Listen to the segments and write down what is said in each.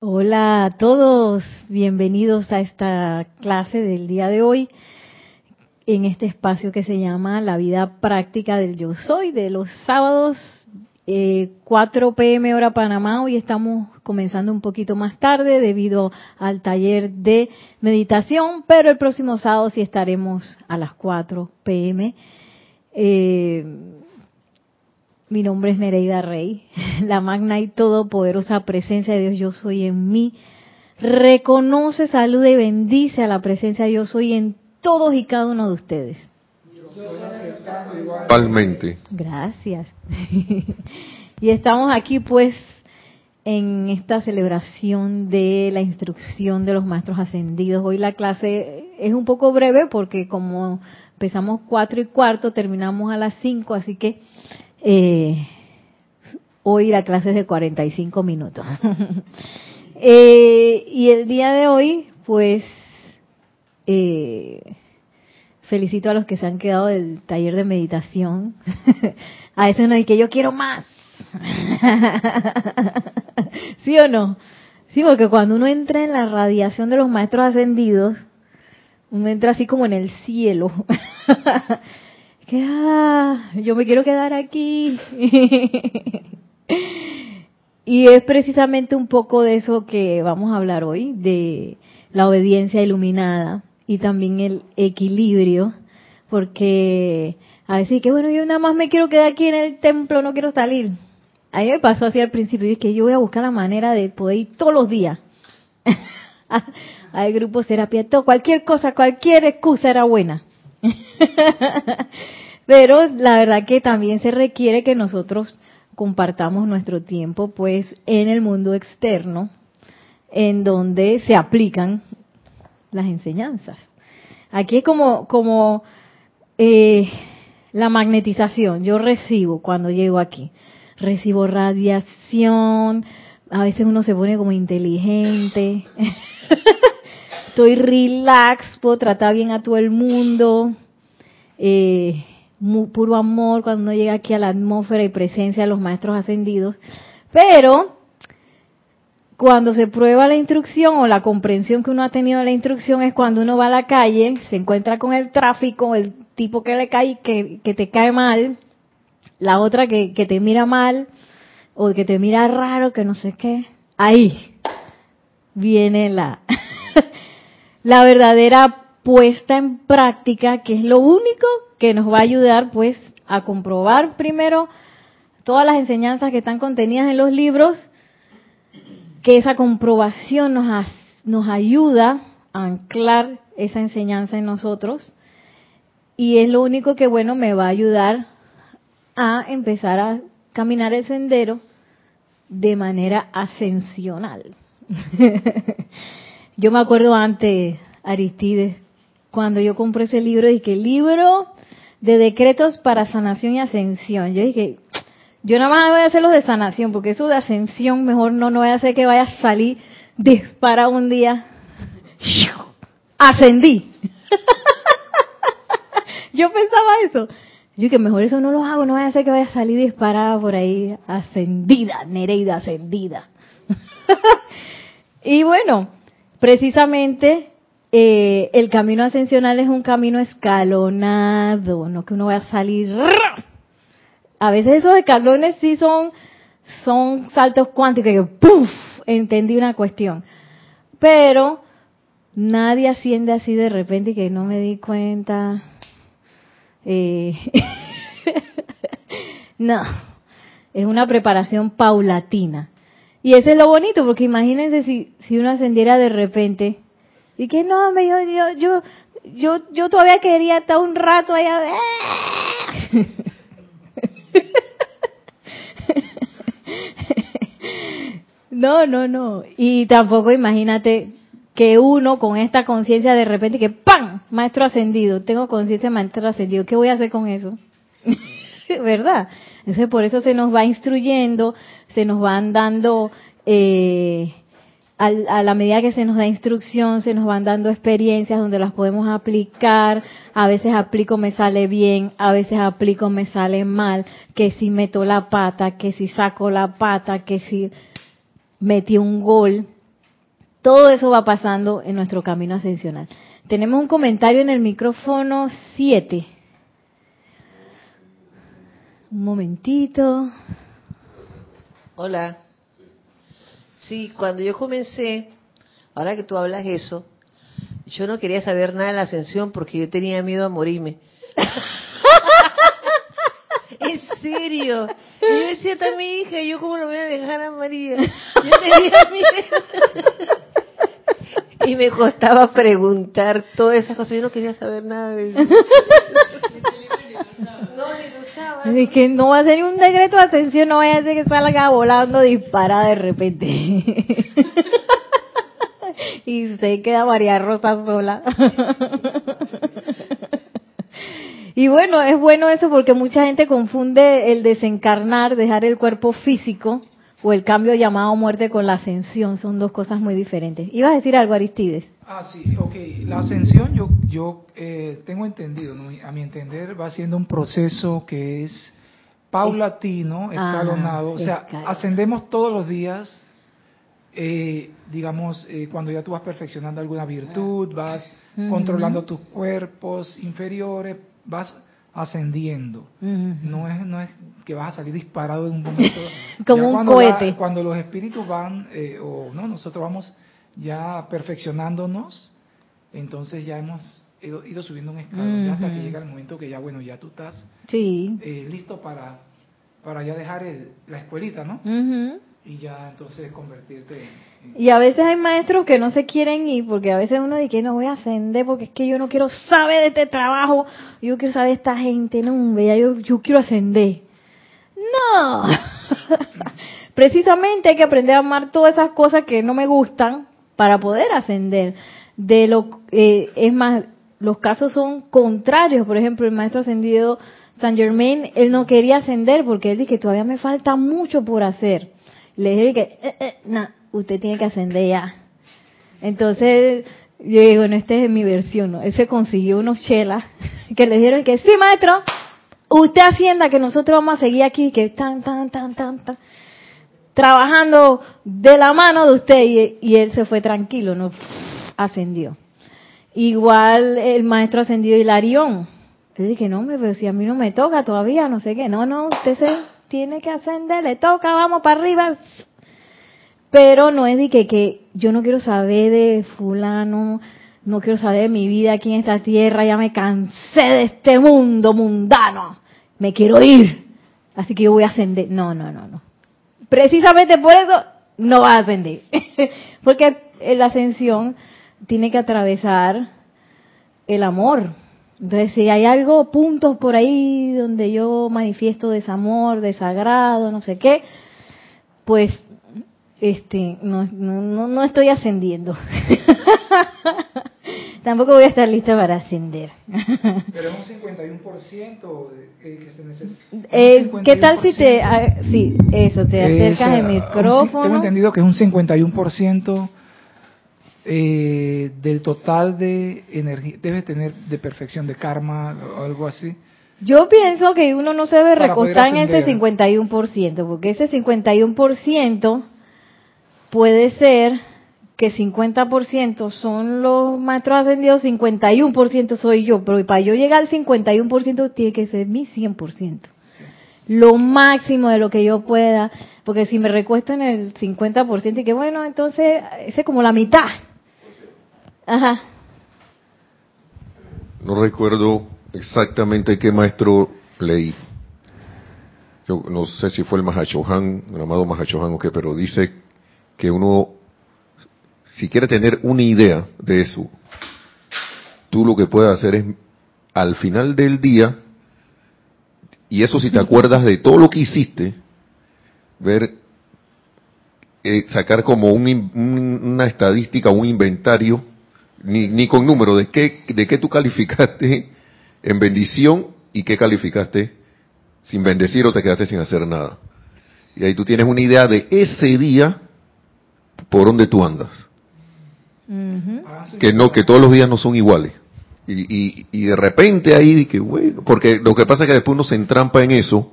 Hola a todos, bienvenidos a esta clase del día de hoy en este espacio que se llama La vida práctica del yo soy de los sábados eh, 4 pm hora Panamá. Hoy estamos comenzando un poquito más tarde debido al taller de meditación, pero el próximo sábado sí estaremos a las 4 pm. Eh, mi nombre es Nereida Rey, la magna y todopoderosa presencia de Dios yo soy en mí. Reconoce, saluda y bendice a la presencia de yo soy en todos y cada uno de ustedes. Totalmente. Gracias. y estamos aquí pues en esta celebración de la instrucción de los maestros ascendidos. Hoy la clase es un poco breve porque como empezamos cuatro y cuarto, terminamos a las cinco, así que eh, hoy la clase es de 45 minutos. eh, y el día de hoy, pues, eh, felicito a los que se han quedado del taller de meditación. a veces uno dice que yo quiero más. ¿Sí o no? Sí, porque cuando uno entra en la radiación de los maestros ascendidos, uno entra así como en el cielo. Que ah, yo me quiero quedar aquí. y es precisamente un poco de eso que vamos a hablar hoy, de la obediencia iluminada y también el equilibrio, porque a veces que bueno, yo nada más me quiero quedar aquí en el templo, no quiero salir. A me pasó así al principio, y es que yo voy a buscar la manera de poder ir todos los días. Hay grupos terapia, todo, cualquier cosa, cualquier excusa era buena. Pero la verdad que también se requiere que nosotros compartamos nuestro tiempo pues en el mundo externo, en donde se aplican las enseñanzas. Aquí es como, como eh, la magnetización. Yo recibo cuando llego aquí. Recibo radiación. A veces uno se pone como inteligente. Estoy relax, puedo tratar bien a todo el mundo. Eh, puro amor cuando uno llega aquí a la atmósfera y presencia de los maestros ascendidos. Pero cuando se prueba la instrucción o la comprensión que uno ha tenido de la instrucción es cuando uno va a la calle, se encuentra con el tráfico, el tipo que le cae, que, que te cae mal, la otra que, que te mira mal, o que te mira raro, que no sé qué. Ahí viene la, la verdadera puesta en práctica, que es lo único que nos va a ayudar pues a comprobar primero todas las enseñanzas que están contenidas en los libros, que esa comprobación nos, nos ayuda a anclar esa enseñanza en nosotros y es lo único que bueno me va a ayudar a empezar a caminar el sendero de manera ascensional. yo me acuerdo antes, Aristides, cuando yo compré ese libro, dije, libro de decretos para sanación y ascensión. Yo dije, yo nada más voy a hacer los de sanación, porque eso de ascensión mejor no, no voy a hacer que vaya a salir, dispara un día. Ascendí. yo pensaba eso. Yo que mejor eso no lo hago, no voy a hacer que vaya a salir disparada por ahí, ascendida, Nereida ascendida. y bueno, precisamente eh, el camino ascensional es un camino escalonado, no que uno vaya a salir. A veces esos escalones sí son, son saltos cuánticos, que ¡puf! entendí una cuestión. Pero nadie asciende así de repente y que no me di cuenta. Eh, no, es una preparación paulatina. Y eso es lo bonito, porque imagínense si, si uno ascendiera de repente y que no, me yo, yo, yo, yo, yo todavía quería estar un rato allá. No, no, no. Y tampoco imagínate que uno con esta conciencia de repente que ¡pam! Maestro ascendido. Tengo conciencia de maestro ascendido. ¿Qué voy a hacer con eso? ¿Verdad? Entonces por eso se nos va instruyendo, se nos van dando eh, a la medida que se nos da instrucción, se nos van dando experiencias donde las podemos aplicar. A veces aplico, me sale bien, a veces aplico, me sale mal. Que si meto la pata, que si saco la pata, que si metí un gol. Todo eso va pasando en nuestro camino ascensional. Tenemos un comentario en el micrófono 7. Un momentito. Hola. Sí, cuando yo comencé, ahora que tú hablas eso, yo no quería saber nada de la ascensión porque yo tenía miedo a morirme. en serio. Yo decía también, hija, ¿yo cómo lo voy a dejar a María? Yo tenía miedo. y me costaba preguntar todas esas cosas. Yo no quería saber nada de eso. Es que no va a ser un decreto de atención, no vaya a ser que salga volando disparada de repente. y se queda María Rosa sola. y bueno, es bueno eso porque mucha gente confunde el desencarnar, dejar el cuerpo físico o el cambio llamado muerte con la ascensión. Son dos cosas muy diferentes. ¿Ibas a decir algo, Aristides? Ah, sí, ok. La ascensión yo, yo eh, tengo entendido, a mi entender, va siendo un proceso que es paulatino, escalonado. o sea, ascendemos todos los días eh, digamos, eh, cuando ya tú vas perfeccionando alguna virtud, vas controlando tus cuerpos inferiores, vas ascendiendo. No es no es que vas a salir disparado en un momento. Como un cohete. cuando los espíritus van, eh, o no, nosotros vamos ya perfeccionándonos, entonces ya hemos ido, subiendo un escalón hasta que llega el momento que ya, bueno, ya tú estás sí. listo para, para ya dejar la escuelita, ¿no? y ya entonces convertirte en, Y a veces hay maestros que no se quieren ir porque a veces uno dice que no voy a ascender porque es que yo no quiero saber de este trabajo, yo quiero saber de esta gente, no, yo, yo quiero ascender. No, precisamente hay que aprender a amar todas esas cosas que no me gustan para poder ascender. De lo eh, es más, los casos son contrarios. Por ejemplo, el maestro ascendido San Germain, él no quería ascender porque él dice que todavía me falta mucho por hacer le dije que, eh, eh, no, usted tiene que ascender ya. Entonces, yo digo, bueno, esta es mi versión. Él se consiguió unos chelas que le dijeron que, sí, maestro, usted ascienda, que nosotros vamos a seguir aquí, que tan, tan, tan, tan, tan, trabajando de la mano de usted. Y, él se fue tranquilo, ¿no? Ascendió. Igual el maestro ascendió Hilarión. Le dije, no, pero si a mí no me toca todavía, no sé qué. No, no, usted se tiene que ascender, le toca, vamos para arriba. Pero no es de que, que yo no quiero saber de fulano, no quiero saber de mi vida aquí en esta tierra, ya me cansé de este mundo mundano, me quiero ir, así que yo voy a ascender. No, no, no, no. Precisamente por eso no va a ascender, porque la ascensión tiene que atravesar el amor, entonces, si hay algo, puntos por ahí donde yo manifiesto desamor, desagrado, no sé qué, pues este no, no, no estoy ascendiendo. Tampoco voy a estar lista para ascender. Pero es un 51% que se necesita. Eh, ¿Qué tal si te, ah, sí, eso, te acercas al micrófono? Tengo entendido que es un 51% eh, del total de energía, debe tener de perfección de karma o algo así. Yo pienso que uno no se debe recostar en ese 51%, porque ese 51% puede ser que 50% son los maestros ascendidos, 51% soy yo, pero para yo llegar al 51% tiene que ser mi 100%. Lo máximo de lo que yo pueda, porque si me recuesto en el 50% y que bueno, entonces ese es como la mitad. Ajá. No recuerdo exactamente qué maestro leí. Yo no sé si fue el Mahachohan, el amado Mahachohan o qué, pero dice que uno, si quiere tener una idea de eso, tú lo que puedes hacer es, al final del día, y eso si te acuerdas de todo lo que hiciste, ver, eh, sacar como una estadística, un inventario ni, ni con número, de qué, de qué tú calificaste en bendición y qué calificaste sin bendecir o te quedaste sin hacer nada. Y ahí tú tienes una idea de ese día por donde tú andas. Que no, que todos los días no son iguales. Y, y, y de repente ahí, que bueno, porque lo que pasa es que después uno se entrampa en eso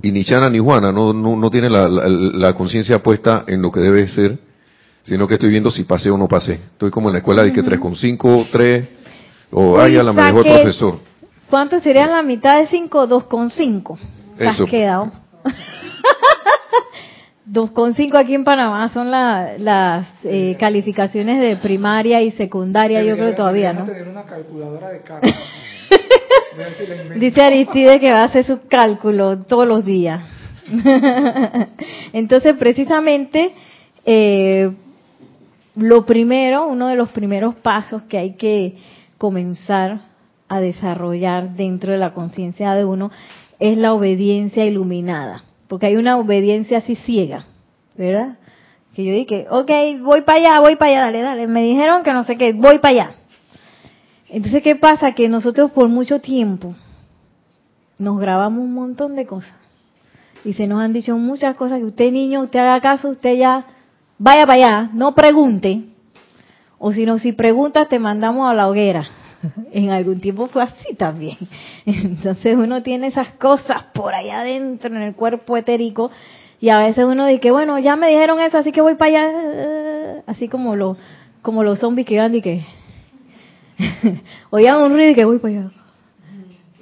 y ni Chana ni Juana no, no, no tiene la, la conciencia puesta en lo que debe ser sino que estoy viendo si pasé o no pasé. Estoy como en la escuela de que 3,5, 3, o hay a la mejor profesor. ¿Cuánto sería la mitad de 5? 2,5. Eso. Has quedado. 2,5 aquí en Panamá son las eh, calificaciones de primaria y secundaria, yo creo todavía, ¿no? Tener una calculadora de Dice Aristide que va a hacer sus cálculos todos los días. Entonces, precisamente, eh, lo primero, uno de los primeros pasos que hay que comenzar a desarrollar dentro de la conciencia de uno es la obediencia iluminada, porque hay una obediencia así ciega, ¿verdad? Que yo dije, ok, voy para allá, voy para allá, dale, dale, me dijeron que no sé qué, voy para allá. Entonces, ¿qué pasa? Que nosotros por mucho tiempo nos grabamos un montón de cosas. Y se nos han dicho muchas cosas que usted niño, usted haga caso, usted ya vaya para allá, no pregunte. O si no, si preguntas te mandamos a la hoguera. En algún tiempo fue así también. Entonces uno tiene esas cosas por allá adentro en el cuerpo etérico y a veces uno dice, bueno, ya me dijeron eso, así que voy para allá. Así como, lo, como los zombies que iban y que oían un ruido y que voy para allá.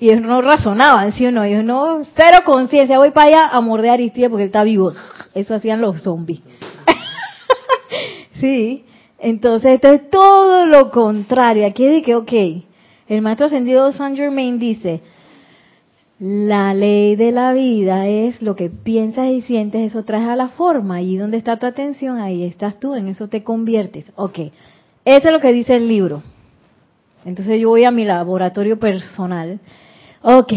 Y ellos no razonaban, ¿sí o no? Ellos no, cero conciencia, voy para allá a morder a Aristide porque él está vivo. Eso hacían los zombies. sí, entonces esto es todo lo contrario. Aquí dice que, ok, el maestro ascendido Saint Germain dice, la ley de la vida es lo que piensas y sientes, eso traes a la forma. Y donde está tu atención, ahí estás tú, en eso te conviertes. Ok, eso es lo que dice el libro. Entonces yo voy a mi laboratorio personal. Ok,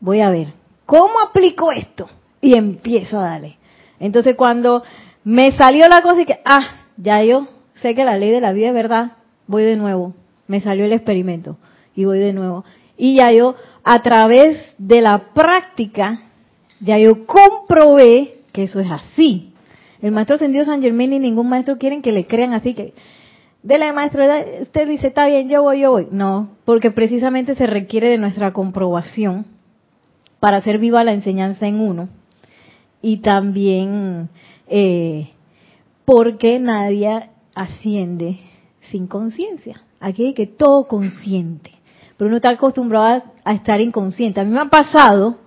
voy a ver, ¿cómo aplico esto? Y empiezo a darle. Entonces cuando me salió la cosa y que, ah, ya yo sé que la ley de la vida es verdad, voy de nuevo. Me salió el experimento y voy de nuevo. Y ya yo, a través de la práctica, ya yo comprobé que eso es así. El maestro ascendido San Germán y ningún maestro quieren que le crean así que Dele, maestro, usted dice, está bien, yo voy, yo voy. No, porque precisamente se requiere de nuestra comprobación para hacer viva la enseñanza en uno. Y también eh, porque nadie asciende sin conciencia. Aquí hay que todo consciente. Pero uno está acostumbrado a, estar inconsciente. A mí me ha pasado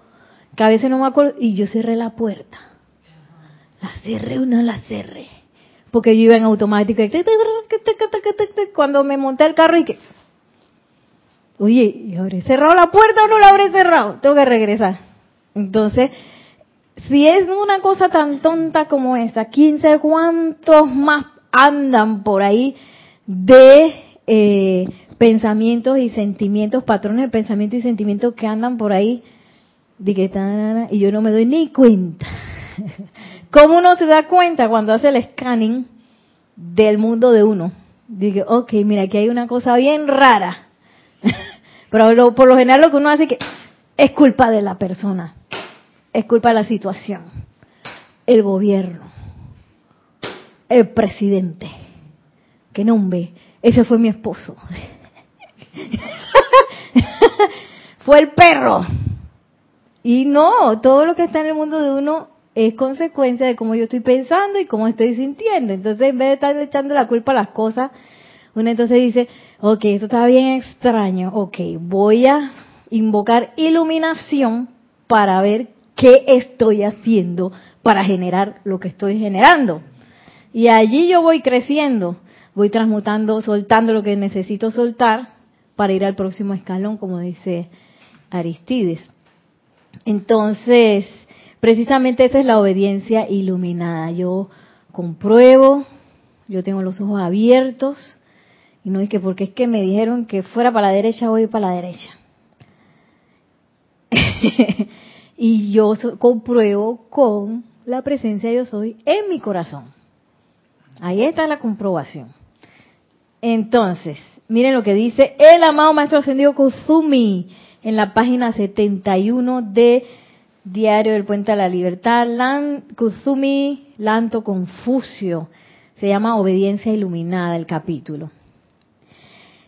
que a veces no me acuerdo y yo cerré la puerta. La cerré o no la cerré porque yo iba en automático. Cuando me monté el carro y que, oye, ¿y habré cerrado la puerta o no la habré cerrado? Tengo que regresar. Entonces, si es una cosa tan tonta como esa, quién sabe cuántos más andan por ahí de eh, pensamientos y sentimientos, patrones de pensamiento y sentimientos que andan por ahí, y yo no me doy ni cuenta. ¿Cómo uno se da cuenta cuando hace el scanning del mundo de uno? Dice, ok, mira, aquí hay una cosa bien rara. Pero por lo general lo que uno hace que es culpa de la persona, es culpa de la situación, el gobierno, el presidente. Que nombre, ese fue mi esposo. fue el perro. Y no, todo lo que está en el mundo de uno es consecuencia de cómo yo estoy pensando y cómo estoy sintiendo. Entonces, en vez de estar echando la culpa a las cosas, uno entonces dice, ok, esto está bien extraño, ok, voy a invocar iluminación para ver qué estoy haciendo para generar lo que estoy generando. Y allí yo voy creciendo, voy transmutando, soltando lo que necesito soltar para ir al próximo escalón, como dice Aristides. Entonces, Precisamente esa es la obediencia iluminada. Yo compruebo, yo tengo los ojos abiertos y no es que porque es que me dijeron que fuera para la derecha, voy para la derecha. y yo compruebo con la presencia yo soy en mi corazón. Ahí está la comprobación. Entonces, miren lo que dice el amado Maestro Ascendido Kuzumi en la página 71 de Diario del Puente a la Libertad, Kuzumi Lanto Confucio. Se llama Obediencia Iluminada el capítulo.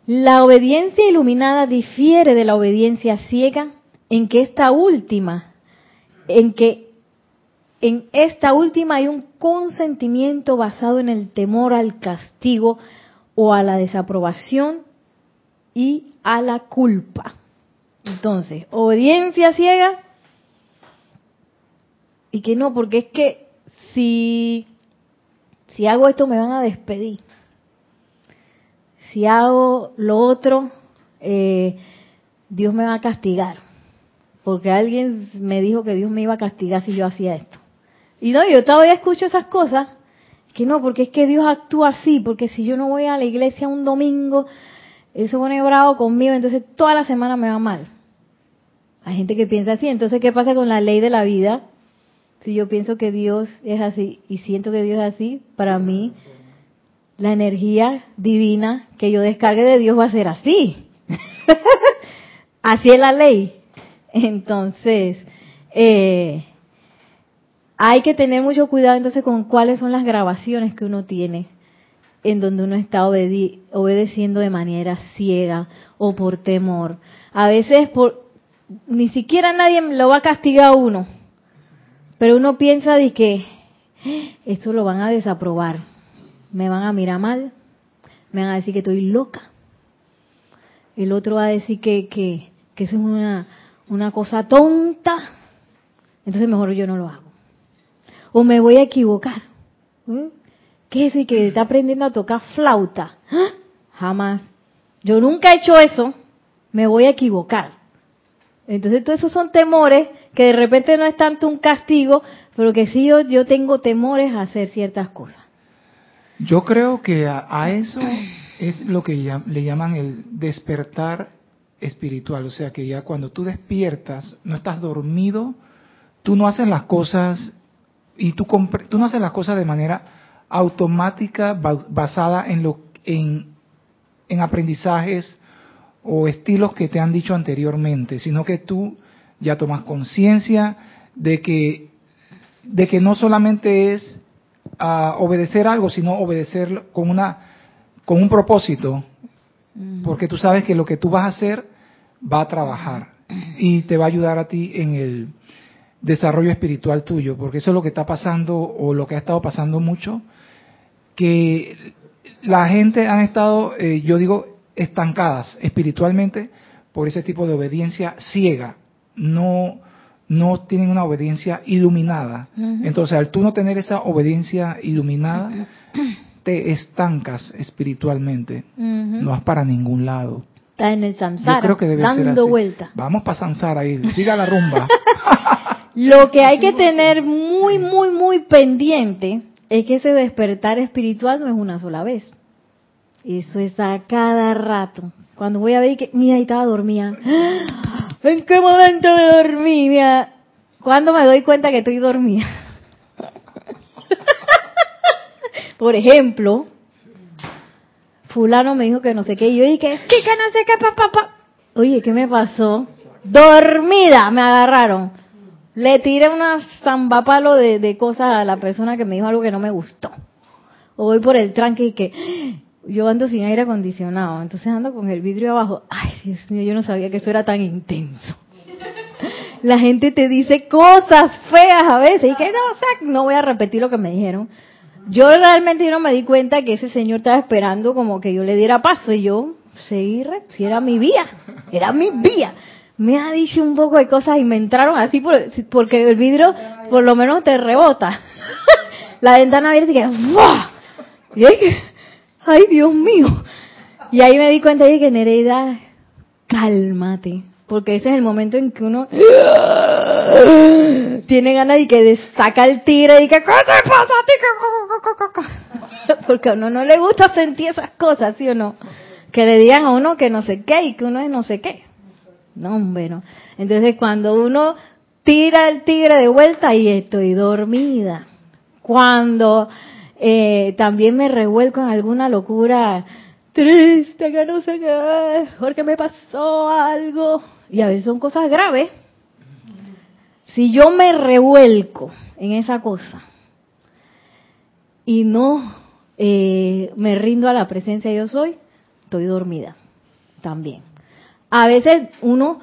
La obediencia iluminada difiere de la obediencia ciega en que esta última, en que en esta última hay un consentimiento basado en el temor al castigo o a la desaprobación y a la culpa. Entonces, obediencia ciega y que no, porque es que si, si hago esto me van a despedir. Si hago lo otro, eh, Dios me va a castigar. Porque alguien me dijo que Dios me iba a castigar si yo hacía esto. Y no, yo todavía escucho esas cosas. Que no, porque es que Dios actúa así. Porque si yo no voy a la iglesia un domingo, Él se pone bravo conmigo, entonces toda la semana me va mal. Hay gente que piensa así. Entonces, ¿qué pasa con la ley de la vida? Si yo pienso que Dios es así y siento que Dios es así, para mí la energía divina que yo descargue de Dios va a ser así. así es la ley. Entonces, eh, hay que tener mucho cuidado entonces con cuáles son las grabaciones que uno tiene en donde uno está obedeciendo de manera ciega o por temor. A veces por ni siquiera nadie lo va a castigar a uno, pero uno piensa de que ah, esto lo van a desaprobar, me van a mirar mal, me van a decir que estoy loca, el otro va a decir que, que, que eso es una, una cosa tonta, entonces mejor yo no lo hago. O me voy a equivocar. ¿Mm? ¿Qué es que está aprendiendo a tocar flauta. ¡Ah! Jamás. Yo nunca he hecho eso. Me voy a equivocar. Entonces, todos esos son temores que de repente no es tanto un castigo, pero que sí yo, yo tengo temores a hacer ciertas cosas. Yo creo que a, eso es lo que le llaman el despertar espiritual. O sea, que ya cuando tú despiertas, no estás dormido, tú no haces las cosas y tú, tú no haces las cosas de manera automática basada en lo en, en aprendizajes o estilos que te han dicho anteriormente, sino que tú ya tomas conciencia de que de que no solamente es ah, obedecer algo, sino obedecer con una con un propósito, porque tú sabes que lo que tú vas a hacer va a trabajar y te va a ayudar a ti en el desarrollo espiritual tuyo, porque eso es lo que está pasando o lo que ha estado pasando mucho, que la gente han estado, eh, yo digo, estancadas espiritualmente por ese tipo de obediencia ciega, no, no tienen una obediencia iluminada. Entonces, al tú no tener esa obediencia iluminada, te estancas espiritualmente, no vas para ningún lado. Está en el samsara, creo que debe dando vuelta. Vamos para samsara ahí, siga la rumba. Lo que hay que tener muy, muy, muy pendiente es que ese despertar espiritual no es una sola vez. Eso es a cada rato. Cuando voy a ver que, mira, ahí estaba dormida. ¿En qué momento me dormí? Mira, ¿cuándo me doy cuenta que estoy dormida? Por ejemplo, fulano me dijo que no sé qué, y yo dije, chica, no sé qué, papá, Oye, ¿qué me pasó? Dormida, me agarraron. Le tiré una zambapalo de, de cosas a la persona que me dijo algo que no me gustó. O voy por el tranque y que, yo ando sin aire acondicionado, entonces ando con el vidrio abajo. Ay, Dios mío, yo no sabía que eso era tan intenso. La gente te dice cosas feas a veces y que no, o sea, no voy a repetir lo que me dijeron. Yo realmente no me di cuenta que ese señor estaba esperando como que yo le diera paso y yo seguí, si era mi vía, era mi vía. Me ha dicho un poco de cosas y me entraron así porque el vidrio por lo menos te rebota. La ventana abierta y que ¡buah! Y ay Dios mío. Y ahí me di cuenta de que Nereida, cálmate, porque ese es el momento en que uno tiene ganas de que saca el tigre y que ¿qué te pasa a ti? Porque a uno no le gusta sentir esas cosas, ¿sí o no? Que le digan a uno que no sé qué y que uno es no sé qué. No, hombre, no. Entonces cuando uno tira el tigre de vuelta y estoy dormida. Cuando eh, también me revuelco en alguna locura triste, que no sé qué, porque me pasó algo. Y a veces son cosas graves. Si yo me revuelco en esa cosa y no eh, me rindo a la presencia de yo soy, estoy dormida también. A veces uno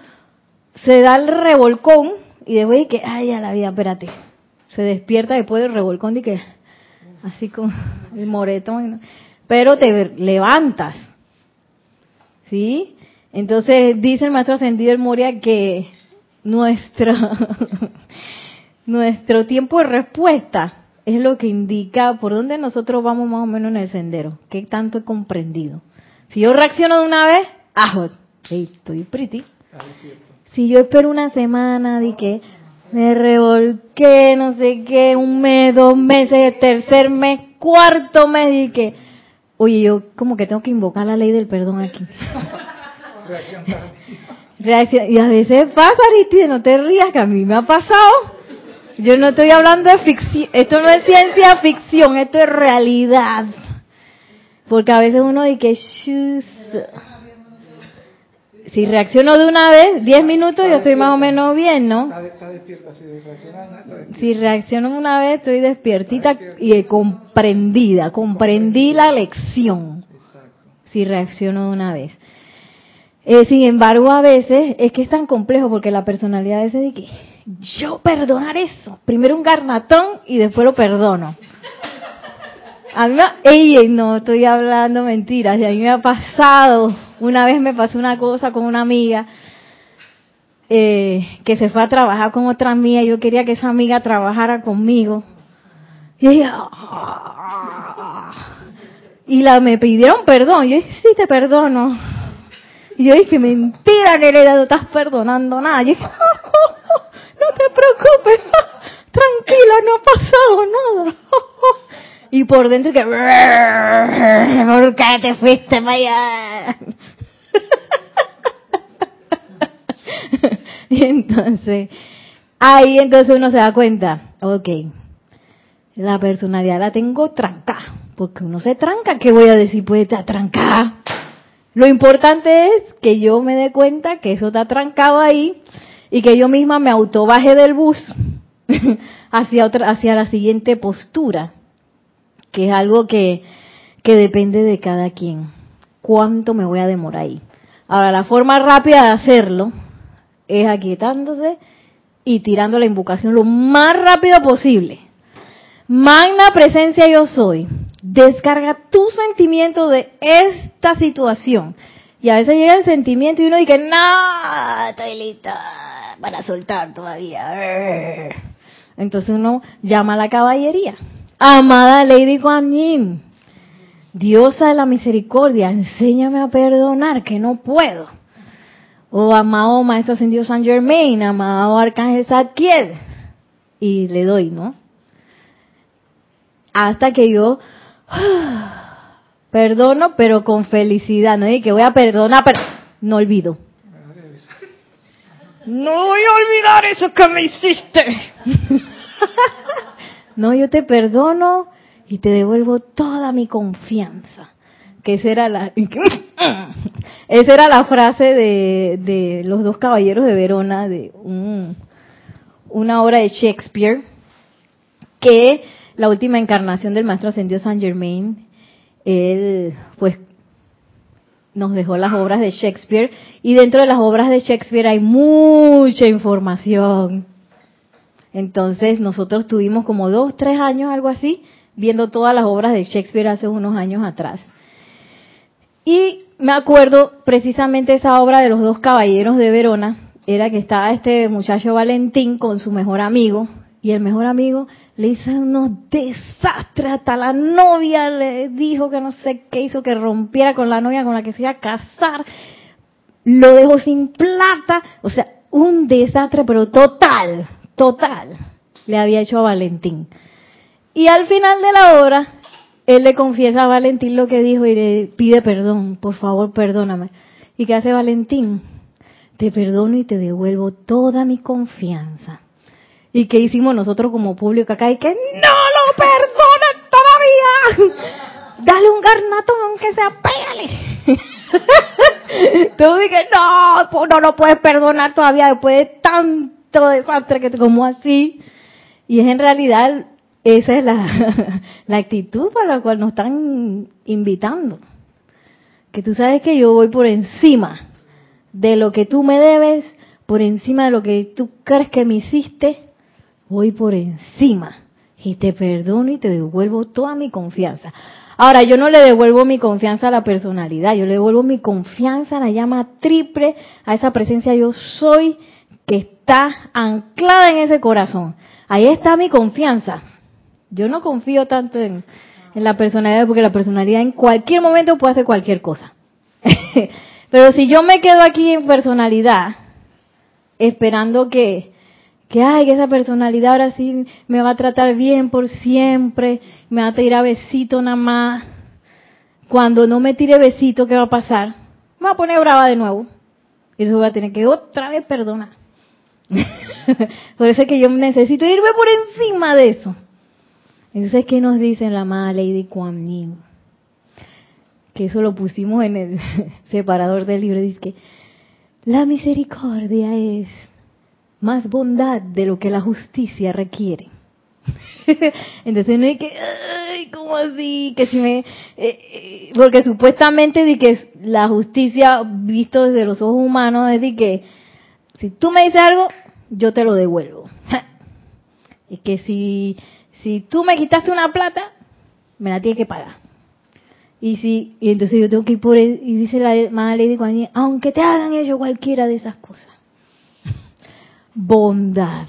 se da el revolcón y después que, ay, a la vida, espérate, se despierta después del revolcón y que así con el moretón, pero te levantas. ¿Sí? Entonces dice el maestro ascendido el Moria que nuestro, nuestro tiempo de respuesta es lo que indica por dónde nosotros vamos más o menos en el sendero, qué tanto he comprendido. Si yo reacciono de una vez, ah, estoy pretty. Si yo espero una semana de que me revolqué, no sé qué, un mes, dos meses, tercer mes, cuarto mes, y que, oye, yo como que tengo que invocar la ley del perdón aquí. Reacción Y a veces pasa, Aristide, no te rías, que a mí me ha pasado. Yo no estoy hablando de ficción, esto no es ciencia ficción, esto es realidad. Porque a veces uno dice que, si reacciono de una vez, 10 minutos, yo estoy más o menos bien, ¿no? Si reacciono una vez, estoy despiertita y comprendida, comprendí la lección. Si reacciono de una vez. Eh, sin embargo, a veces es que es tan complejo porque la personalidad a veces de que yo perdonar eso, primero un garnatón y después lo perdono. A mí, ey, no estoy hablando mentiras, y a mí me ha pasado, una vez me pasó una cosa con una amiga eh, que se fue a trabajar con otra amiga, yo quería que esa amiga trabajara conmigo. Y ella, ah". y la me pidieron perdón, yo dije, sí te perdono. Y yo dije, mentira, Nereida, no estás perdonando nada. yo dije, no te preocupes, tranquila, no ha pasado nada. Y por dentro que, ¿por qué te fuiste para allá? Y entonces, ahí entonces uno se da cuenta, ok, la personalidad la tengo trancada, porque uno se tranca, ¿qué voy a decir? Pues está trancada. Lo importante es que yo me dé cuenta que eso está trancado ahí y que yo misma me autobaje del bus hacia otra, hacia la siguiente postura que es algo que, que depende de cada quien. ¿Cuánto me voy a demorar ahí? Ahora, la forma rápida de hacerlo es aquietándose y tirando la invocación lo más rápido posible. Magna presencia yo soy. Descarga tu sentimiento de esta situación. Y a veces llega el sentimiento y uno dice, no, estoy lista para soltar todavía. Entonces uno llama a la caballería. Amada Lady Guan Yin, diosa de la misericordia, enséñame a perdonar, que no puedo. O amado Maestro Ascendido San Germain, amado Arcángel Zadkiel. Y le doy, ¿no? Hasta que yo perdono, pero con felicidad, ¿no? Y que voy a perdonar, pero no olvido. No voy a olvidar eso que me hiciste. No, yo te perdono y te devuelvo toda mi confianza. Que esa era la, esa era la frase de, de los dos caballeros de Verona, de una obra de Shakespeare, que la última encarnación del maestro ascendió Saint Germain, él pues nos dejó las obras de Shakespeare y dentro de las obras de Shakespeare hay mucha información entonces nosotros tuvimos como dos, tres años, algo así, viendo todas las obras de Shakespeare hace unos años atrás. Y me acuerdo precisamente esa obra de los dos caballeros de Verona, era que estaba este muchacho Valentín con su mejor amigo, y el mejor amigo le hizo unos desastres, hasta la novia le dijo que no sé qué hizo, que rompiera con la novia con la que se iba a casar, lo dejó sin plata, o sea, un desastre, pero total, total le había hecho a Valentín. Y al final de la obra, él le confiesa a Valentín lo que dijo y le pide perdón, por favor, perdóname. ¿Y qué hace Valentín? Te perdono y te devuelvo toda mi confianza. ¿Y qué hicimos nosotros como público acá? Y que no lo perdones todavía. Dale un garnatón aunque sea, pégale. Tú dices, no, no lo puedes perdonar todavía después de tanto desastre que como así. Y es en realidad esa es la, la actitud para la cual nos están invitando. Que tú sabes que yo voy por encima de lo que tú me debes, por encima de lo que tú crees que me hiciste, voy por encima y te perdono y te devuelvo toda mi confianza. Ahora, yo no le devuelvo mi confianza a la personalidad, yo le devuelvo mi confianza a la llama triple, a esa presencia yo soy que está anclada en ese corazón. Ahí está mi confianza. Yo no confío tanto en, en la personalidad porque la personalidad en cualquier momento puede hacer cualquier cosa. Pero si yo me quedo aquí en personalidad, esperando que, que, ay, que esa personalidad ahora sí me va a tratar bien por siempre, me va a tirar besito nada más. Cuando no me tire besito, ¿qué va a pasar? Me va a poner brava de nuevo. Y eso voy a tener que otra vez perdonar. por eso es que yo necesito irme por encima de eso. Entonces, ¿qué nos dice la amada Lady Kuan Yin? Que eso lo pusimos en el separador del libro. Dice que la misericordia es más bondad de lo que la justicia requiere. Entonces no hay que, ay, ¿cómo así? Que si me, eh, eh, porque supuestamente di que la justicia visto desde los ojos humanos es de que si tú me dices algo, yo te lo devuelvo. es que si, si tú me quitaste una plata, me la tienes que pagar. Y si, y entonces yo tengo que ir por él, y dice la madre Lady aunque te hagan ellos cualquiera de esas cosas. Bondad.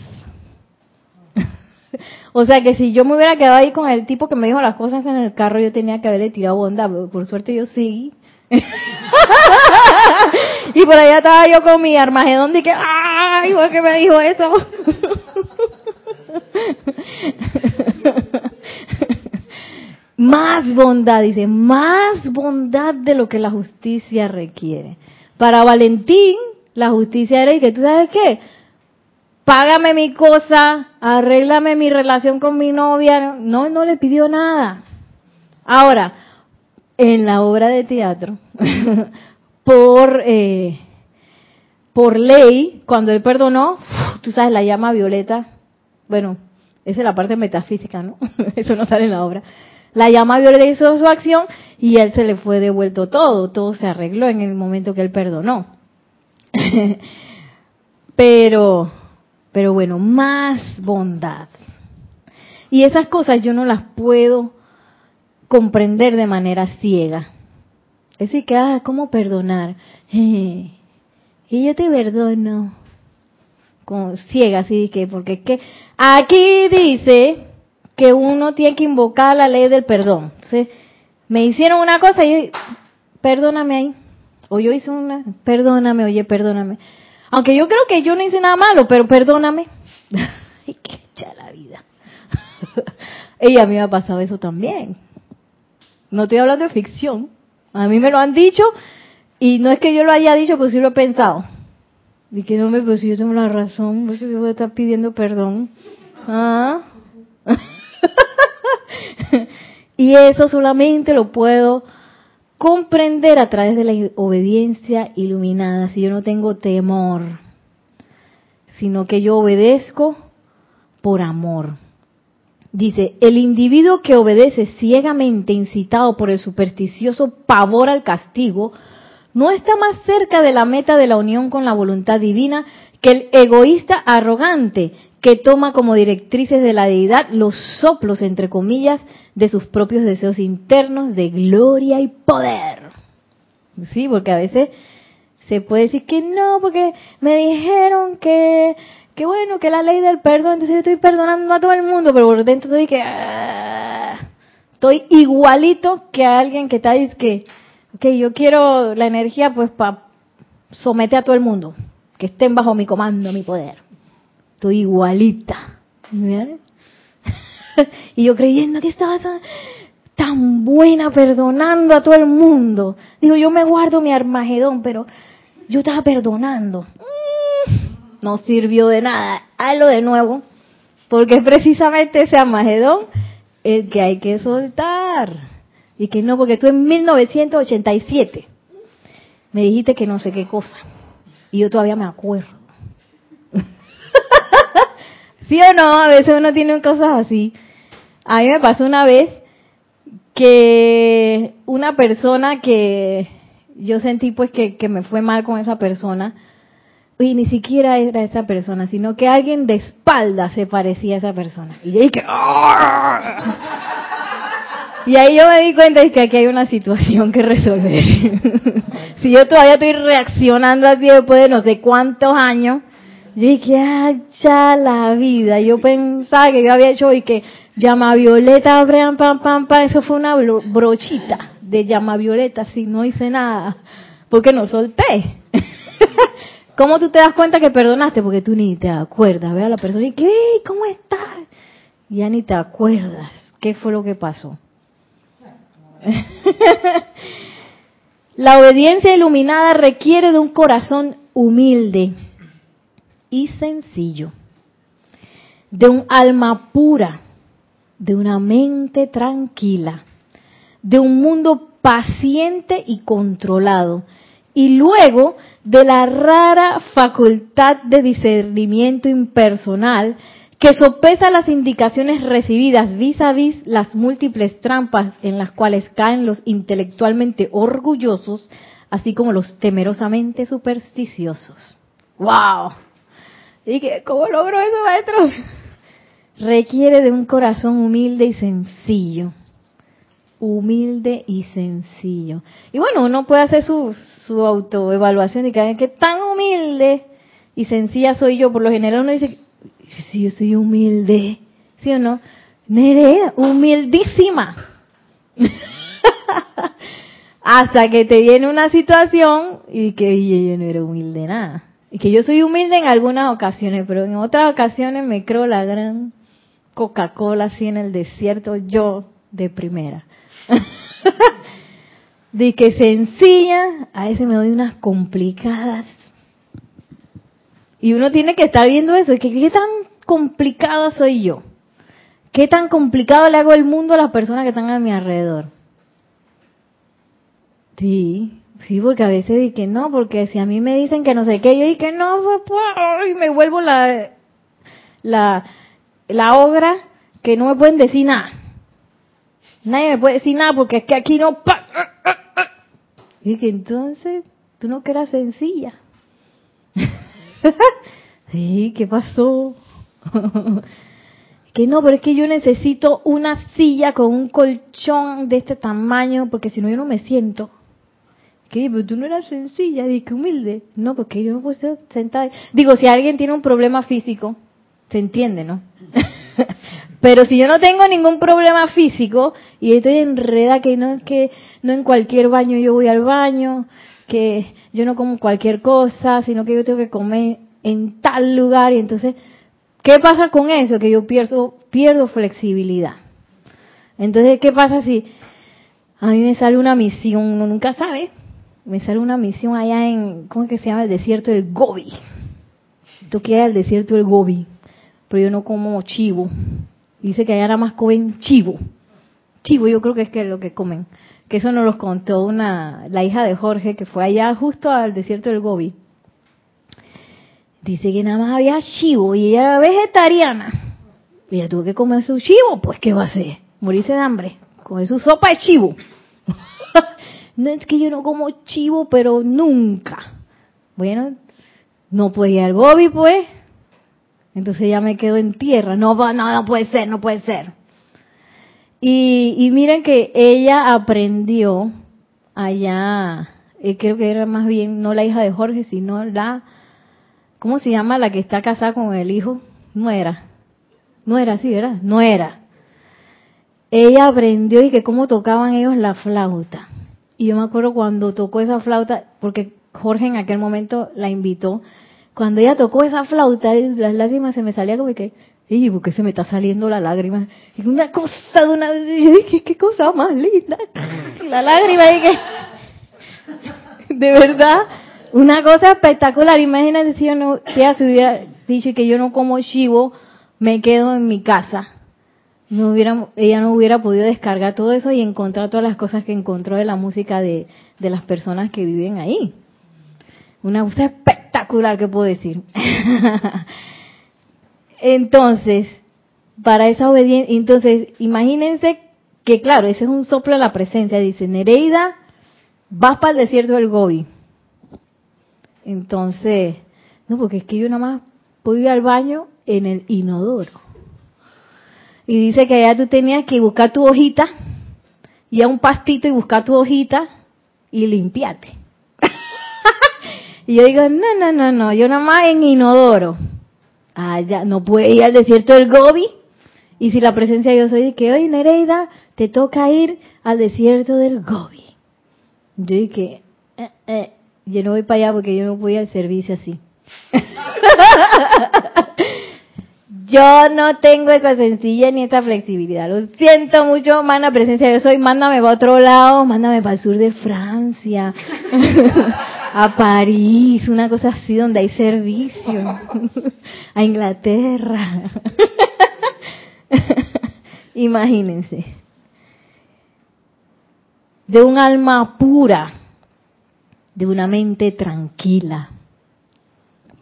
o sea que si yo me hubiera quedado ahí con el tipo que me dijo las cosas en el carro, yo tenía que haberle tirado bondad. Por suerte yo sí. y por allá estaba yo con mi armagedón de que, ¡ay! ¿Por qué me dijo eso? Más bondad, dice, más bondad de lo que la justicia requiere. Para Valentín, la justicia era y que tú sabes qué, págame mi cosa, arréglame mi relación con mi novia. No, no le pidió nada. Ahora, en la obra de teatro, por, eh, por ley, cuando él perdonó, tú sabes, la llama violeta, bueno, esa es la parte metafísica, ¿no? Eso no sale en la obra la llama violeta hizo su acción y él se le fue devuelto todo, todo se arregló en el momento que él perdonó. pero, pero bueno, más bondad. Y esas cosas yo no las puedo comprender de manera ciega. Es decir, que, ah, ¿cómo perdonar? y yo te perdono. Como ciega, así que, porque que aquí dice que uno tiene que invocar la ley del perdón. Me hicieron una cosa y perdóname ahí. O yo hice una, perdóname, oye, perdóname. Aunque yo creo que yo no hice nada malo, pero perdóname. Ay, qué echa la vida. y a mí me ha pasado eso también. No estoy hablando de ficción. A mí me lo han dicho y no es que yo lo haya dicho, pues sí lo he pensado. Y que no me, pues yo tengo la razón, porque yo voy a estar pidiendo perdón. Ah. Y eso solamente lo puedo comprender a través de la obediencia iluminada, si yo no tengo temor, sino que yo obedezco por amor. Dice, el individuo que obedece ciegamente incitado por el supersticioso pavor al castigo, no está más cerca de la meta de la unión con la voluntad divina que el egoísta arrogante que toma como directrices de la deidad los soplos, entre comillas, de sus propios deseos internos de gloria y poder. Sí, porque a veces se puede decir que no, porque me dijeron que, que bueno, que la ley del perdón, entonces yo estoy perdonando a todo el mundo, pero por dentro estoy que, ah, estoy igualito que a alguien que está diciendo que, yo quiero la energía pues para someter a todo el mundo, que estén bajo mi comando, mi poder estoy igualita. y yo creyendo que estaba tan buena perdonando a todo el mundo. Digo, yo me guardo mi armagedón, pero yo estaba perdonando. Mm, no sirvió de nada. Hazlo de nuevo. Porque es precisamente ese armagedón el que hay que soltar. Y que no, porque tú en 1987 me dijiste que no sé qué cosa. Y yo todavía me acuerdo. ¿Sí o no? A veces uno tiene cosas así. A mí me pasó una vez que una persona que yo sentí pues que, me fue mal con esa persona, y ni siquiera era esa persona, sino que alguien de espalda se parecía a esa persona. Y ahí que... ¡ah! Y ahí yo me di cuenta de que aquí hay una situación que resolver. si yo todavía estoy reaccionando así después de no sé cuántos años, yo dije, ah, ya la vida. Yo pensaba que yo había hecho y que llama violeta, pam, pam, pam, pam, eso fue una brochita de llama violeta, si no hice nada, porque no solté. ¿Cómo tú te das cuenta que perdonaste? Porque tú ni te acuerdas. Ve a la persona y que, ¿cómo estás? Ya ni te acuerdas. ¿Qué fue lo que pasó? la obediencia iluminada requiere de un corazón humilde y sencillo, de un alma pura, de una mente tranquila, de un mundo paciente y controlado, y luego de la rara facultad de discernimiento impersonal que sopesa las indicaciones recibidas vis a vis las múltiples trampas en las cuales caen los intelectualmente orgullosos, así como los temerosamente supersticiosos. ¡Wow! ¿Y que, cómo logro eso, maestro? Requiere de un corazón humilde y sencillo humilde y sencillo. Y bueno, uno puede hacer su, su autoevaluación y que, que tan humilde y sencilla soy yo. Por lo general uno dice, si yo soy humilde, ¿sí o no? Nerea, humildísima. Hasta que te viene una situación y que yo no era humilde nada. Y que yo soy humilde en algunas ocasiones, pero en otras ocasiones me creo la gran Coca-Cola así en el desierto, yo de primera. de que sencilla, a ese me doy unas complicadas. Y uno tiene que estar viendo eso, que qué tan complicada soy yo. ¿Qué tan complicado le hago el mundo a las personas que están a mi alrededor? Sí, sí, porque a veces di que no, porque si a mí me dicen que no sé qué, yo di que no, y me vuelvo la, la, la obra que no me pueden decir nada. Nadie me puede decir nada porque es que aquí no... Y que entonces tú no quedas sencilla. sí, ¿qué pasó? que no, pero es que yo necesito una silla con un colchón de este tamaño porque si no yo no me siento. Que pero tú no eras sencilla, que humilde. No, porque yo no puedo sentada. Digo, si alguien tiene un problema físico, se entiende, ¿no? Pero si yo no tengo ningún problema físico y estoy enreda que no es que no en cualquier baño yo voy al baño, que yo no como cualquier cosa, sino que yo tengo que comer en tal lugar y entonces ¿qué pasa con eso? Que yo pierdo pierdo flexibilidad. Entonces, ¿qué pasa si a mí me sale una misión, uno nunca sabe, me sale una misión allá en ¿cómo es que se llama? el desierto del Gobi. Tú quieres el desierto del Gobi, pero yo no como chivo Dice que allá nada más comen chivo. Chivo, yo creo que es que lo que comen. Que eso nos lo contó una, la hija de Jorge, que fue allá justo al desierto del Gobi. Dice que nada más había chivo y ella era vegetariana. Y ella tuvo que comer su chivo, pues ¿qué va a hacer? Morirse de hambre. Comer su sopa de chivo. no es que yo no como chivo, pero nunca. Bueno, no podía el Gobi, pues. Entonces ya me quedo en tierra. No, no, no puede ser, no puede ser. Y, miren que ella aprendió allá, eh, creo que era más bien no la hija de Jorge, sino la, ¿cómo se llama? La que está casada con el hijo. No era. No era así, ¿verdad? No era. Ella aprendió y que cómo tocaban ellos la flauta. Y yo me acuerdo cuando tocó esa flauta, porque Jorge en aquel momento la invitó cuando ella tocó esa flauta, las lágrimas se me salían como que, ¿y por qué se me está saliendo la lágrima? Y una cosa de una, ¿qué, qué cosa más linda. La lágrima, y que, de verdad, una cosa espectacular. Imagínate si, no, si ella se hubiera dicho que yo no como chivo, me quedo en mi casa. No hubiera, ella no hubiera podido descargar todo eso y encontrar todas las cosas que encontró de la música de, de las personas que viven ahí. Una cosa espectacular que puedo decir. entonces, para esa obediencia, entonces, imagínense que claro, ese es un soplo de la presencia. Dice, Nereida, vas para el desierto del Gobi. Entonces, No, porque es que yo nada más puedo ir al baño en el inodoro. Y dice que allá tú tenías que buscar tu hojita, y a un pastito y buscar tu hojita y limpiarte. Y yo digo, no, no, no, no, yo nada más en inodoro. Ah, ya, no puede ir al desierto del Gobi. Y si la presencia yo soy de que, oye Nereida, te toca ir al desierto del Gobi. Yo dije, eh, eh, yo no voy para allá porque yo no voy al servicio así. yo no tengo esa sencilla ni esa flexibilidad. Lo siento mucho, mana presencia. Yo soy, mándame para otro lado, mándame para el sur de Francia, a París, una cosa así donde hay servicio, a Inglaterra. Imagínense. De un alma pura, de una mente tranquila,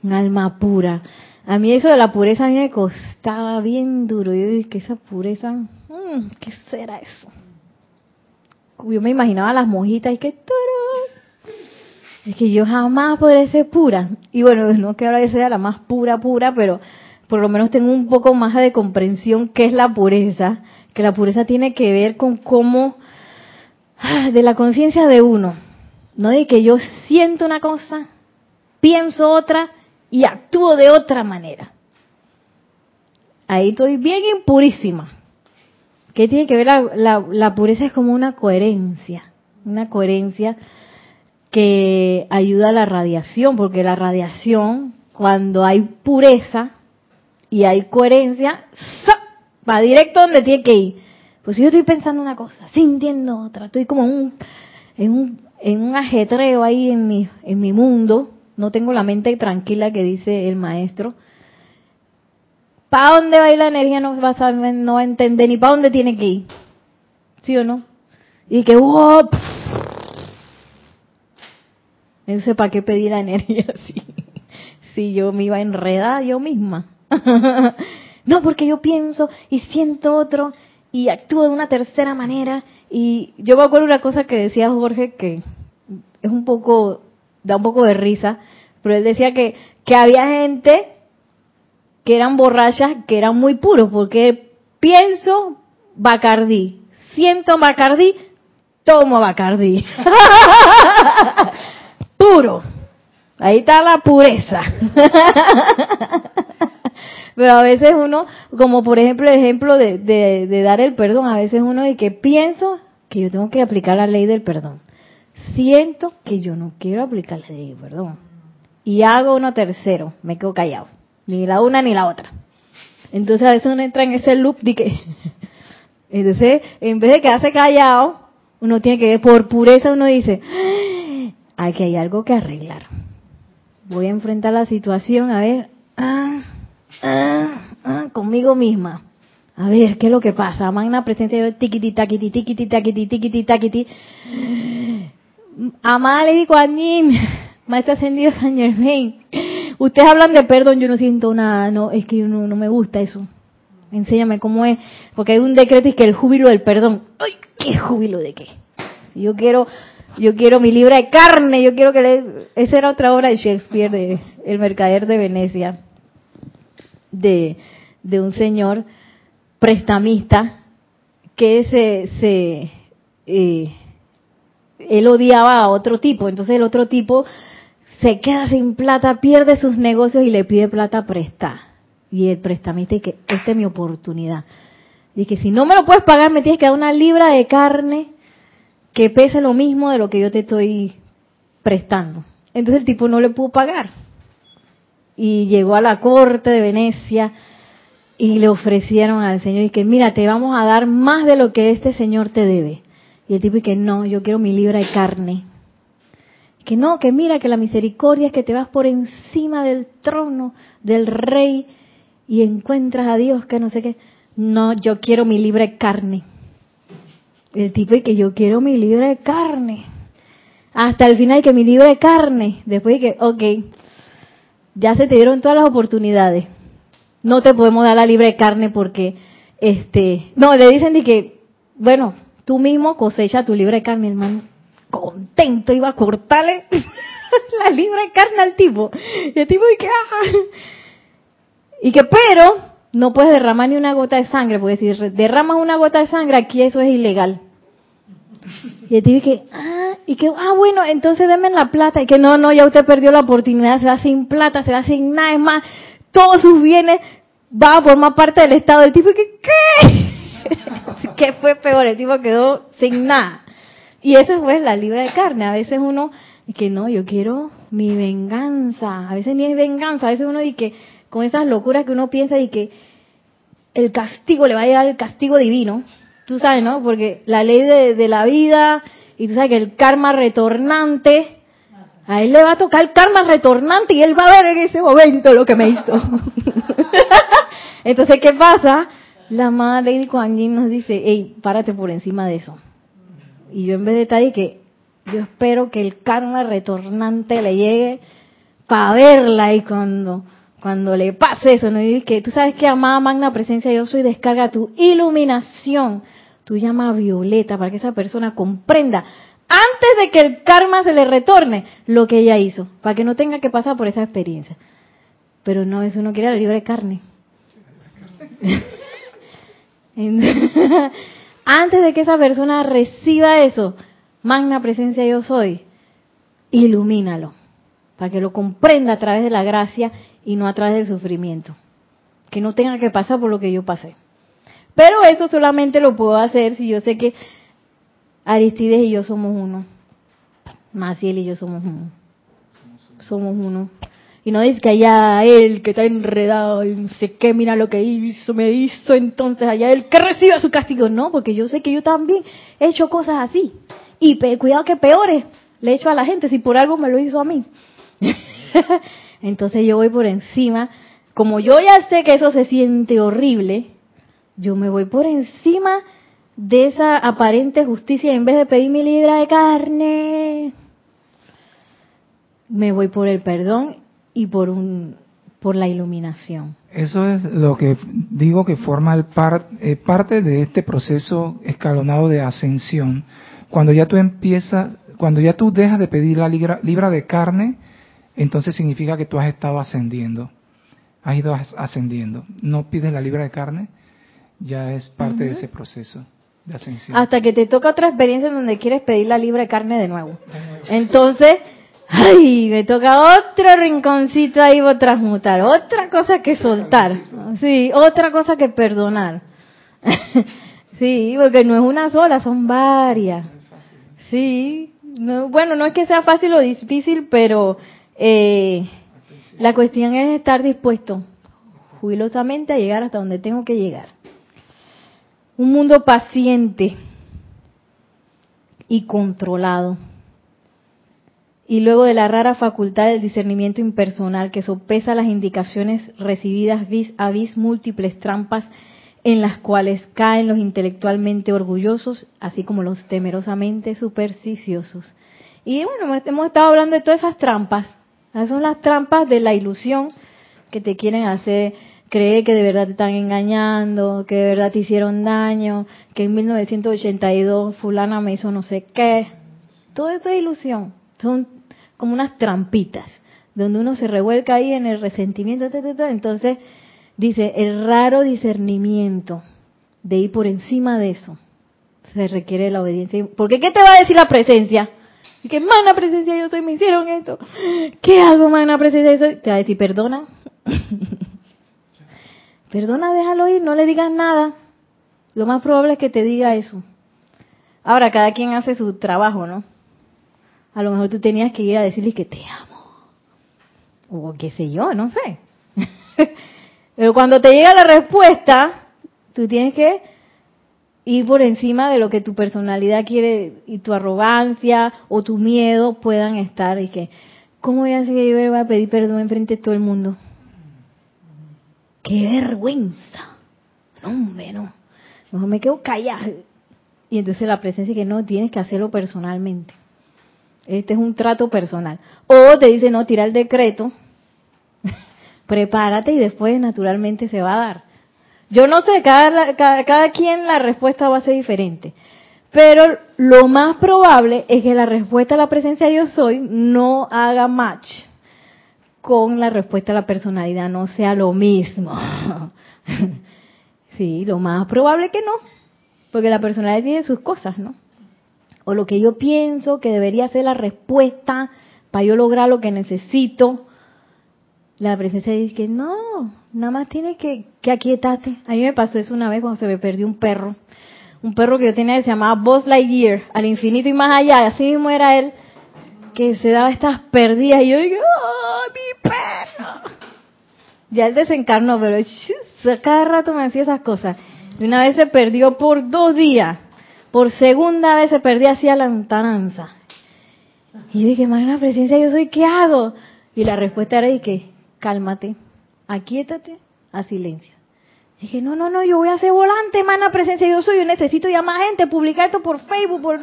un alma pura. A mí eso de la pureza a mí me costaba bien duro. Yo dije que esa pureza, mmm, ¿qué será eso? Yo me imaginaba las mojitas y que es que yo jamás podré ser pura. Y bueno, no que ahora sea la más pura, pura, pero por lo menos tengo un poco más de comprensión qué es la pureza, que la pureza tiene que ver con cómo, ah, de la conciencia de uno, no de que yo siento una cosa, pienso otra y actúo de otra manera. Ahí estoy bien impurísima. ¿Qué tiene que ver la, la pureza? Es como una coherencia, una coherencia que ayuda a la radiación, porque la radiación, cuando hay pureza, y hay coherencia, va directo donde tiene que ir. Pues si yo estoy pensando una cosa, sintiendo otra, estoy como un, en, un, en un ajetreo ahí en mi, en mi mundo, no tengo la mente tranquila que dice el maestro. ¿Para dónde va a ir la energía? No va a, no va a entender ni para dónde tiene que ir. ¿Sí o no? Y que, wow, sé ¿para qué pedir la energía así? Si yo me iba a enredar yo misma. no, porque yo pienso y siento otro y actúo de una tercera manera. Y yo me acuerdo una cosa que decía Jorge que es un poco, da un poco de risa, pero él decía que, que había gente que eran borrachas, que eran muy puros, porque pienso Bacardí, siento Bacardí, tomo Bacardí. Puro. Ahí está la pureza. Pero a veces uno, como por ejemplo el ejemplo de, de, dar el perdón, a veces uno de que pienso que yo tengo que aplicar la ley del perdón. Siento que yo no quiero aplicar la ley del perdón. Y hago uno tercero, me quedo callado. Ni la una ni la otra. Entonces a veces uno entra en ese loop de que... Entonces, en vez de quedarse callado, uno tiene que por pureza uno dice, aquí hay algo que arreglar. Voy a enfrentar la situación, a ver, ah, ah, ah, conmigo misma. A ver, ¿qué es lo que pasa? Magna presencia de tiquiti, taquiti, tiquiti, taquiti, tiquiti, taquiti. Amada Lady Kuan Maestra Ascendido San Germain. Ustedes hablan de perdón, yo no siento nada, no, es que yo no, no me gusta eso. Enséñame cómo es, porque hay un decreto y que el júbilo del perdón. ¡Ay, qué júbilo de qué! Yo quiero, yo quiero mi libra de carne, yo quiero que le... Esa era otra obra de Shakespeare, de El Mercader de Venecia de, un señor prestamista que se, se eh, él odiaba a otro tipo, entonces el otro tipo se queda sin plata, pierde sus negocios y le pide plata prestada. Y el prestamista dice esta es mi oportunidad. Que si no me lo puedes pagar, me tienes que dar una libra de carne que pese lo mismo de lo que yo te estoy prestando. Entonces el tipo no le pudo pagar y llegó a la corte de Venecia y le ofrecieron al Señor y que mira, te vamos a dar más de lo que este Señor te debe. Y el tipo y que no, yo quiero mi libra de carne. Que no, que mira, que la misericordia es que te vas por encima del trono del rey y encuentras a Dios, que no sé qué. No, yo quiero mi libra de carne. El tipo y que yo quiero mi libra de carne. Hasta el final que mi libra de carne. Después de que, ok, ya se te dieron todas las oportunidades. No te podemos dar la libre carne porque, este, no, le dicen de que, bueno, tú mismo cosecha tu libre carne, hermano. Contento, iba a cortarle. la libra de carne al tipo. Y el tipo, y que, ah. y que, pero, no puedes derramar ni una gota de sangre, porque si derramas una gota de sangre, aquí eso es ilegal. Y el tipo, y que, ah, y que, ah, bueno, entonces denme la plata. Y que no, no, ya usted perdió la oportunidad, se va sin plata, se va sin nada, es más, todos sus bienes van a formar parte del Estado. El tipo, que, ¿qué? ¿Qué fue peor? El tipo quedó sin nada. Y eso fue la libra de carne. A veces uno, que no, yo quiero mi venganza. A veces ni es venganza. A veces uno dice que con esas locuras que uno piensa y que el castigo le va a llegar el castigo divino. Tú sabes, ¿no? Porque la ley de, la vida y tú sabes que el karma retornante, a él le va a tocar el karma retornante y él va a ver en ese momento lo que me hizo. Entonces, ¿qué pasa? La madre Lady Kuan Yin nos dice, hey, párate por encima de eso. Y yo en vez de estar ahí que yo espero que el karma retornante le llegue para verla y cuando cuando le pase eso, no y que tú sabes que amada magna presencia yo soy descarga tu iluminación, tu llama violeta para que esa persona comprenda antes de que el karma se le retorne lo que ella hizo, para que no tenga que pasar por esa experiencia. Pero no, eso no quiere la libre carne. Antes de que esa persona reciba eso, magna presencia yo soy, ilumínalo, para que lo comprenda a través de la gracia y no a través del sufrimiento. Que no tenga que pasar por lo que yo pasé. Pero eso solamente lo puedo hacer si yo sé que Aristides y yo somos uno. Maciel y yo somos uno. Somos uno. Y no dice que allá él que está enredado y no sé qué, mira lo que hizo, me hizo, entonces allá él que reciba su castigo. No, porque yo sé que yo también he hecho cosas así. Y cuidado que peores le he hecho a la gente si por algo me lo hizo a mí. entonces yo voy por encima. Como yo ya sé que eso se siente horrible, yo me voy por encima de esa aparente justicia en vez de pedir mi libra de carne. Me voy por el perdón y por un por la iluminación. Eso es lo que digo que forma el eh, parte de este proceso escalonado de ascensión. Cuando ya tú empiezas, cuando ya tú dejas de pedir la libra, libra de carne, entonces significa que tú has estado ascendiendo. Has ido ascendiendo. No pides la libra de carne, ya es parte de ese proceso de ascensión. Hasta que te toca otra experiencia en donde quieres pedir la libra de carne de nuevo. Entonces, ay, me toca otro rinconcito ahí a transmutar, otra cosa que soltar, sí, otra cosa que perdonar. sí, porque no es una sola, son varias. Sí, no, bueno, no es que sea fácil o difícil, pero eh, la cuestión es estar dispuesto jubilosamente a llegar hasta donde tengo que llegar. Un mundo paciente y controlado y luego de la rara facultad del discernimiento impersonal que sopesa las indicaciones recibidas vis a vis múltiples trampas en las cuales caen los intelectualmente orgullosos, así como los temerosamente supersticiosos. Y bueno, hemos estado hablando de todas esas trampas. Esas son las trampas de la ilusión que te quieren hacer creer que de verdad te están engañando, que de verdad te hicieron daño, que en 1982 fulana me hizo no sé qué. Todo esto es ilusión. Son como unas trampitas, donde uno se revuelca ahí en el resentimiento, entonces dice, el raro discernimiento de ir por encima de eso, se requiere la obediencia. Porque ¿qué te va a decir la presencia? Y que mana presencia yo soy, me hicieron esto. ¿Qué hago, mana presencia yo soy? Te va a decir, perdona. perdona, déjalo ir, no le digas nada. Lo más probable es que te diga eso. Ahora, cada quien hace su trabajo, ¿no? A lo mejor tú tenías que ir a decirle que te amo. O qué sé yo, no sé. Pero cuando te llega la respuesta, tú tienes que ir por encima de lo que tu personalidad quiere y tu arrogancia o tu miedo puedan estar y que, ¿cómo voy a hacer que yo voy a pedir perdón en frente de todo el mundo? ¡Qué vergüenza! No, hombre, no. Mejor me quedo callada. Y entonces la presencia que no, tienes que hacerlo personalmente. Este es un trato personal. O te dice, no, tira el decreto, prepárate y después naturalmente se va a dar. Yo no sé, cada, cada, quien la respuesta va a ser diferente. Pero lo más probable es que la respuesta a la presencia yo soy no haga match con la respuesta a la personalidad, no sea lo mismo. sí, lo más probable que no, porque la personalidad tiene sus cosas, ¿no? O lo que yo pienso que debería ser la respuesta para yo lograr lo que necesito. La presencia dice que no, nada más tiene que, que aquietarte. A mí me pasó eso una vez cuando se me perdió un perro un perro que yo tenía que se llamaba Buzz Lightyear, al infinito y más allá, así mismo era él, que se daba estas perdidas, y yo digo, ¡oh, mi perro! Ya él desencarnó, pero cada rato me hacía esas cosas. Y una vez se perdió por dos días, por segunda vez se perdía hacia la lontananza. Y yo dije, la presencia, yo soy, ¿qué hago? Y la respuesta era, y que, cálmate, aquíétate, a silencio. Dije, no, no, no, yo voy a hacer volante, mana presencia, yo soy, yo necesito más gente, publicar esto por Facebook, por...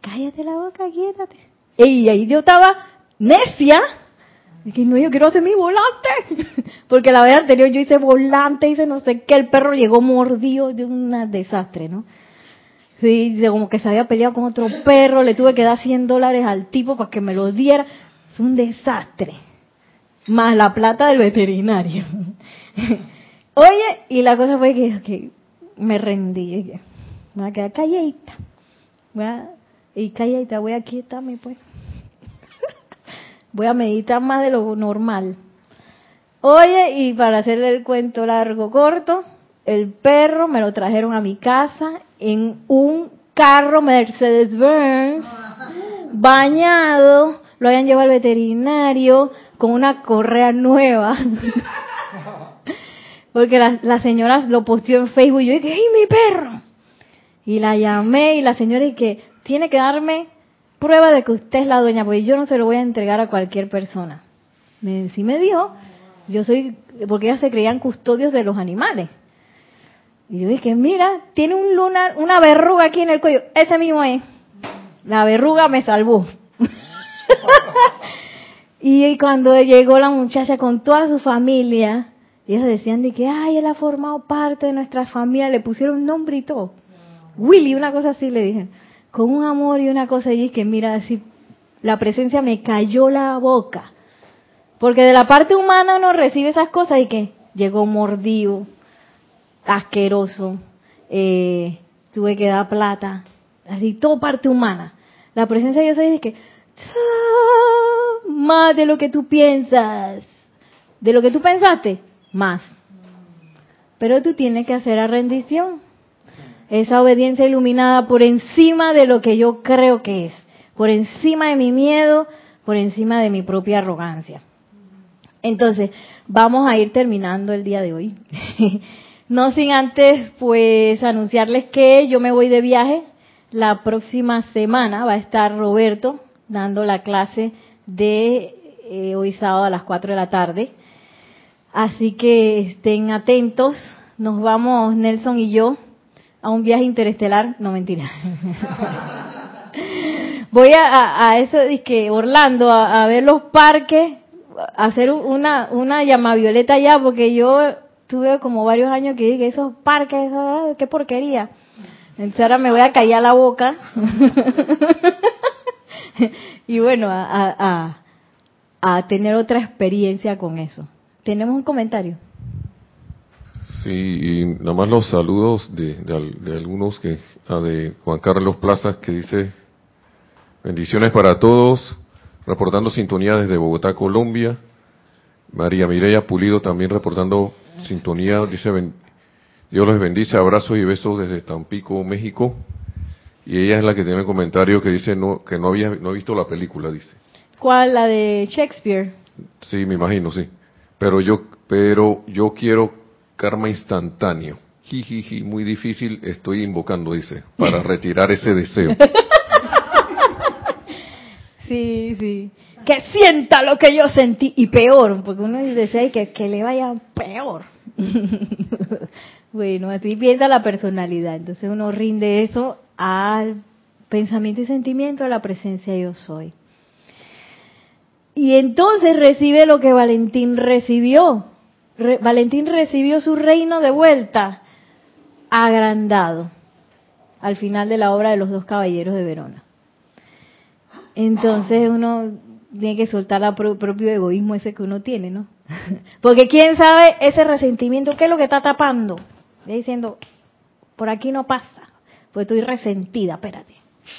Cállate la boca, quédate. Y ahí yo estaba necia. Dije, no, yo quiero hacer mi volante. Porque la vez anterior yo hice volante, hice no sé qué, el perro llegó mordido de un desastre, ¿no? Sí, como que se había peleado con otro perro, le tuve que dar 100 dólares al tipo para que me lo diera. Fue un desastre. Más la plata del veterinario. Oye, y la cosa fue que, me rendí. Me voy a quedar calladita. Voy a, y calladita, voy a quietarme pues. voy a meditar más de lo normal. Oye, y para hacerle el cuento largo corto, el perro me lo trajeron a mi casa en un carro Mercedes-Benz, bañado, lo habían llevado al veterinario con una correa nueva. porque la, señora lo posteó en Facebook y yo dije, ¡ay, mi perro! Y la llamé y la señora dije, tiene que darme prueba de que usted es la dueña, porque yo no se lo voy a entregar a cualquier persona. Me, sí me dijo, yo soy, porque ellas se creían custodios de los animales. Y yo dije, mira, tiene un lunar, una verruga aquí en el cuello. Ese mismo es. La verruga me salvó. y cuando llegó la muchacha con toda su familia, ellos decían de que, ay, él ha formado parte de nuestra familia, le pusieron un nombre y todo. Willy, una cosa así le dije, con un amor y una cosa y que mira, así, la presencia me cayó la boca. Porque de la parte humana uno recibe esas cosas y que llegó mordido, asqueroso, eh, tuve que dar plata, así, todo parte humana. La presencia de Dios es que, más de lo que tú piensas, de lo que tú pensaste, más. Pero tú tienes que hacer la rendición. Esa obediencia iluminada por encima de lo que yo creo que es, por encima de mi miedo, por encima de mi propia arrogancia. Entonces, vamos a ir terminando el día de hoy. no sin antes, pues, anunciarles que yo me voy de viaje. La próxima semana va a estar Roberto dando la clase de eh, hoy sábado a las 4 de la tarde. Así que estén atentos. Nos vamos, Nelson y yo, a un viaje interestelar. No, mentira. Voy a, a, eso, que Orlando, a, ver los parques, hacer una, una llama violeta ya, porque yo tuve como varios años que dije, esos parques, ah, qué porquería. Entonces ahora me voy a callar la boca. y bueno, a, a tener otra experiencia con eso. Tenemos un comentario. Sí, y nada más los saludos de, algunos que, ah, de Juan Carlos Plazas que dice, bendiciones para todos, reportando sintonía desde Bogotá, Colombia. María Mireya Pulido también reportando sintonía, dice, Dios los bendice, abrazos y besos desde Tampico, México. Y ella es la que tiene el comentario que dice no, que no había no ha visto la película, dice. ¿Cuál? La de Shakespeare. Sí, me imagino, sí pero yo, pero yo quiero karma instantáneo. Jijiji, muy difícil, estoy invocando, dice, para retirar ese deseo. Sí, sí. Que sienta lo que yo sentí y peor, porque uno desea que, que le vaya peor. bueno, así piensa la personalidad. Entonces uno rinde eso al pensamiento y sentimiento de la presencia yo soy. Y entonces recibe lo que Valentín recibió. Valentín recibió su reino de vuelta, agrandado. al final de la obra de los dos caballeros de Verona. Entonces uno tiene que soltar el propio egoísmo ese que uno tiene, ¿no? Porque quién sabe ese resentimiento, ¿qué es lo que está tapando? Diciendo, por aquí no pasa, pues estoy resentida, espérate,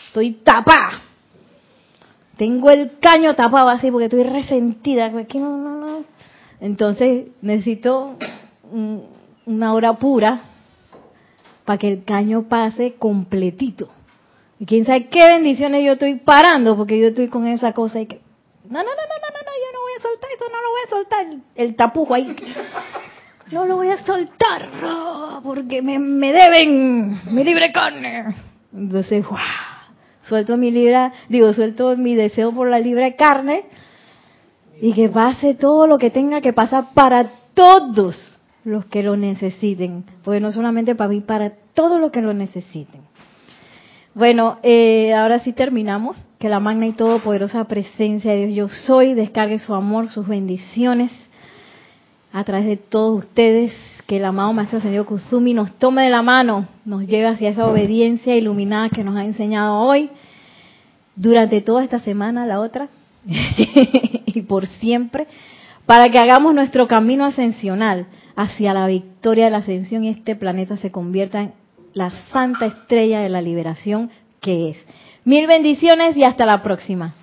estoy tapada. Tengo el caño tapado así porque estoy resentida. Aquí no, no, no. Entonces necesito una hora pura para que el caño pase completito. Y quién sabe qué bendiciones yo estoy parando porque yo estoy con esa cosa y que no, no, no, no, no, no, yo no voy a soltar eso, no lo voy a soltar el tapujo ahí. No lo voy a soltar porque me, me deben mi libre carne. Entonces, ¡wow! suelto mi libre, digo, suelto mi deseo por la libre carne y que pase todo lo que tenga que pasar para todos los que lo necesiten, porque no solamente para mí, para todos los que lo necesiten. Bueno, eh, ahora sí terminamos. Que la magna y todopoderosa presencia de Dios yo soy descargue su amor, sus bendiciones a través de todos ustedes. Que el amado Maestro Señor Kuzumi nos tome de la mano, nos lleve hacia esa obediencia iluminada que nos ha enseñado hoy, durante toda esta semana, la otra, y por siempre, para que hagamos nuestro camino ascensional hacia la victoria de la ascensión y este planeta se convierta en la santa estrella de la liberación que es. Mil bendiciones y hasta la próxima.